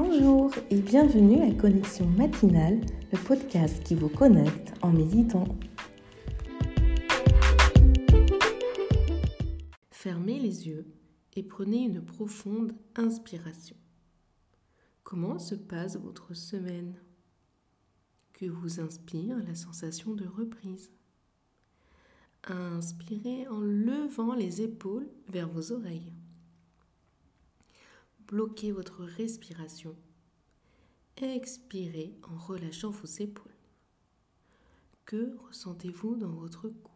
Bonjour et bienvenue à Connexion matinale, le podcast qui vous connecte en méditant. Fermez les yeux et prenez une profonde inspiration. Comment se passe votre semaine? Que vous inspire la sensation de reprise? Inspirez en levant les épaules vers vos oreilles. Bloquez votre respiration. Expirez en relâchant vos épaules. Que ressentez-vous dans votre cou,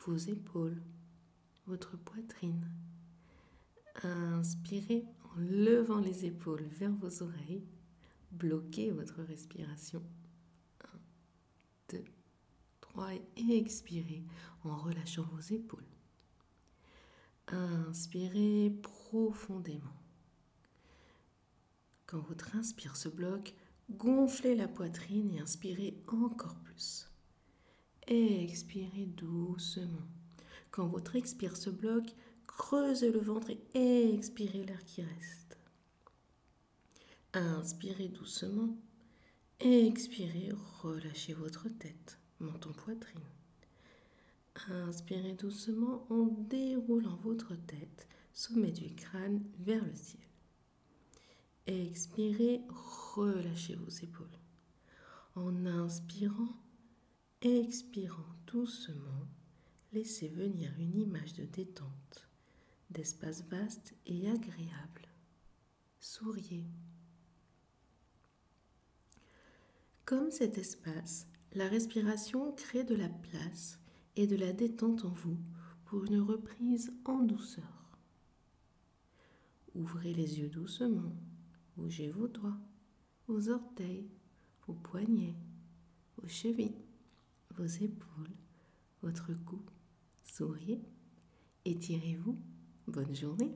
vos épaules, votre poitrine Inspirez en levant les épaules vers vos oreilles. Bloquez votre respiration. 1, 2, 3 et expirez en relâchant vos épaules. Inspirez profondément. Quand votre inspire se bloque, gonflez la poitrine et inspirez encore plus. Expirez doucement. Quand votre expire se bloque, creusez le ventre et expirez l'air qui reste. Inspirez doucement. Expirez, relâchez votre tête, menton poitrine. Inspirez doucement en déroulant votre tête, sommet du crâne vers le ciel. Expirez, relâchez vos épaules. En inspirant, expirant doucement, laissez venir une image de détente, d'espace vaste et agréable. Souriez. Comme cet espace, la respiration crée de la place et de la détente en vous pour une reprise en douceur. Ouvrez les yeux doucement Bougez vos doigts, vos orteils, vos poignets, vos chevilles, vos épaules, votre cou. Souriez, étirez-vous. Bonne journée.